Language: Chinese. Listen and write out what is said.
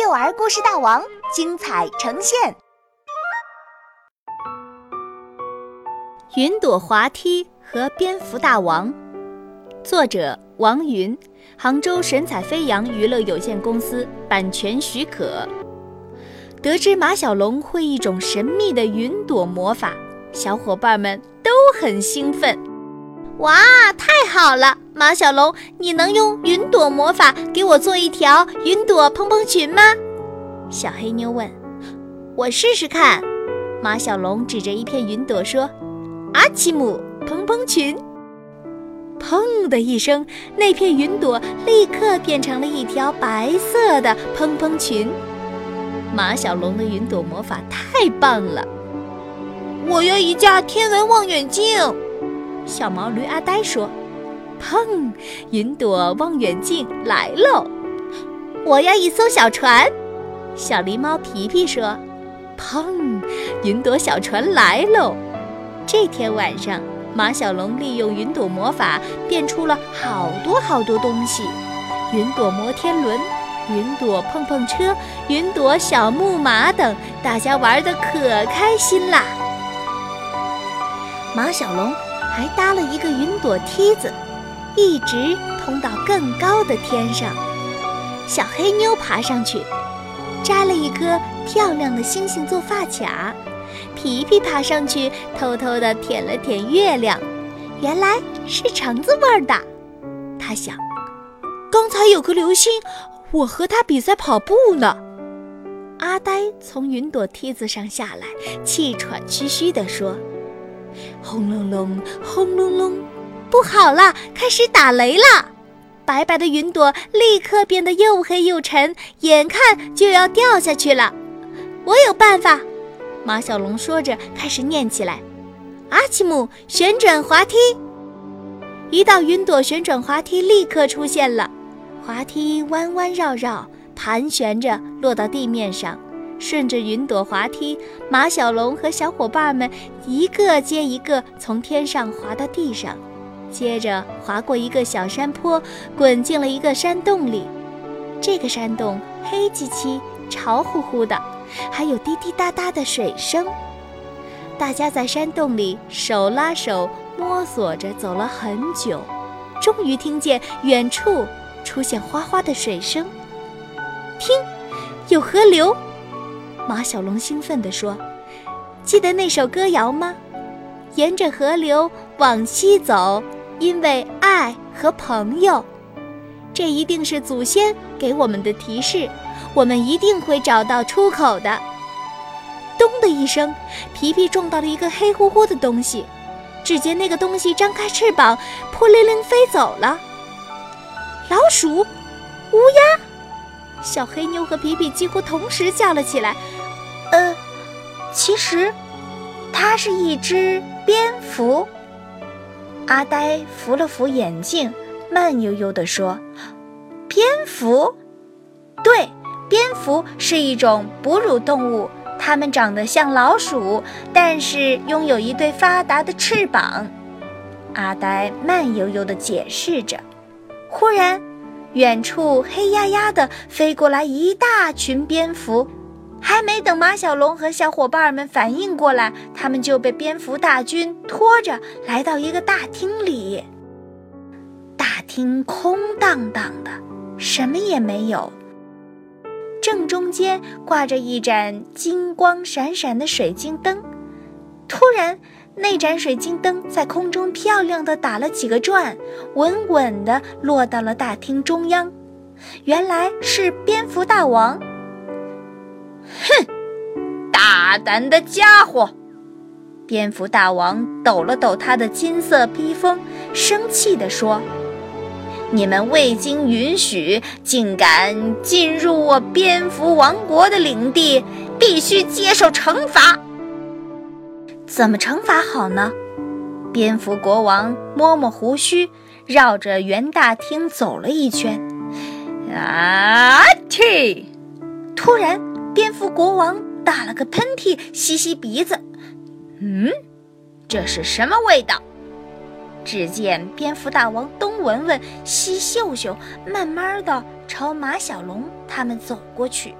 幼儿故事大王精彩呈现。云朵滑梯和蝙蝠大王，作者王云，杭州神采飞扬娱乐有限公司版权许可。得知马小龙会一种神秘的云朵魔法，小伙伴们都很兴奋。哇，太好了！马小龙，你能用云朵魔法给我做一条云朵蓬蓬裙吗？小黑妞问。我试试看。马小龙指着一片云朵说：“阿奇姆蓬蓬裙。”砰的一声，那片云朵立刻变成了一条白色的蓬蓬裙。马小龙的云朵魔法太棒了！我要一架天文望远镜。小毛驴阿呆说：“砰！云朵望远镜来喽！我要一艘小船。”小狸猫皮皮说：“砰！云朵小船来喽！”这天晚上，马小龙利用云朵魔法变出了好多好多东西：云朵摩天轮、云朵碰碰车、云朵小木马等，大家玩得可开心啦！马小龙。还搭了一个云朵梯子，一直通到更高的天上。小黑妞爬上去，摘了一颗漂亮的星星做发卡。皮皮爬上去，偷偷地舔了舔月亮，原来是橙子味儿的。他想，刚才有颗流星，我和它比赛跑步呢。阿呆从云朵梯子上下来，气喘吁吁地说。轰隆隆，轰隆隆，不好了，开始打雷了！白白的云朵立刻变得又黑又沉，眼看就要掉下去了。我有办法！马小龙说着，开始念起来：“阿奇姆旋转滑梯。”一道云朵旋转滑梯立刻出现了，滑梯弯弯绕绕，盘旋着落到地面上。顺着云朵滑梯，马小龙和小伙伴们一个接一个从天上滑到地上，接着滑过一个小山坡，滚进了一个山洞里。这个山洞黑漆漆、潮乎乎的，还有滴滴答答的水声。大家在山洞里手拉手摸索着走了很久，终于听见远处出现哗哗的水声。听，有河流。马小龙兴奋地说：“记得那首歌谣吗？沿着河流往西走，因为爱和朋友。这一定是祖先给我们的提示，我们一定会找到出口的。”咚的一声，皮皮撞到了一个黑乎乎的东西，只见那个东西张开翅膀，扑棱棱飞走了。老鼠、乌鸦，小黑妞和皮皮几乎同时叫了起来。其实，它是一只蝙蝠。阿呆扶了扶眼镜，慢悠悠地说：“蝙蝠，对，蝙蝠是一种哺乳动物，它们长得像老鼠，但是拥有一对发达的翅膀。”阿呆慢悠悠地解释着。忽然，远处黑压压的飞过来一大群蝙蝠。还没等马小龙和小伙伴们反应过来，他们就被蝙蝠大军拖着来到一个大厅里。大厅空荡荡的，什么也没有。正中间挂着一盏金光闪闪的水晶灯。突然，那盏水晶灯在空中漂亮的打了几个转，稳稳地落到了大厅中央。原来是蝙蝠大王。哼，大胆的家伙！蝙蝠大王抖了抖他的金色披风，生气地说：“你们未经允许，竟敢进入我蝙蝠王国的领地，必须接受惩罚。怎么惩罚好呢？”蝙蝠国王摸摸胡须，绕着圆大厅走了一圈。啊！嚏！突然。蝙蝠国王打了个喷嚏，吸吸鼻子。嗯，这是什么味道？只见蝙蝠大王东闻闻，西嗅嗅，慢慢的朝马小龙他们走过去。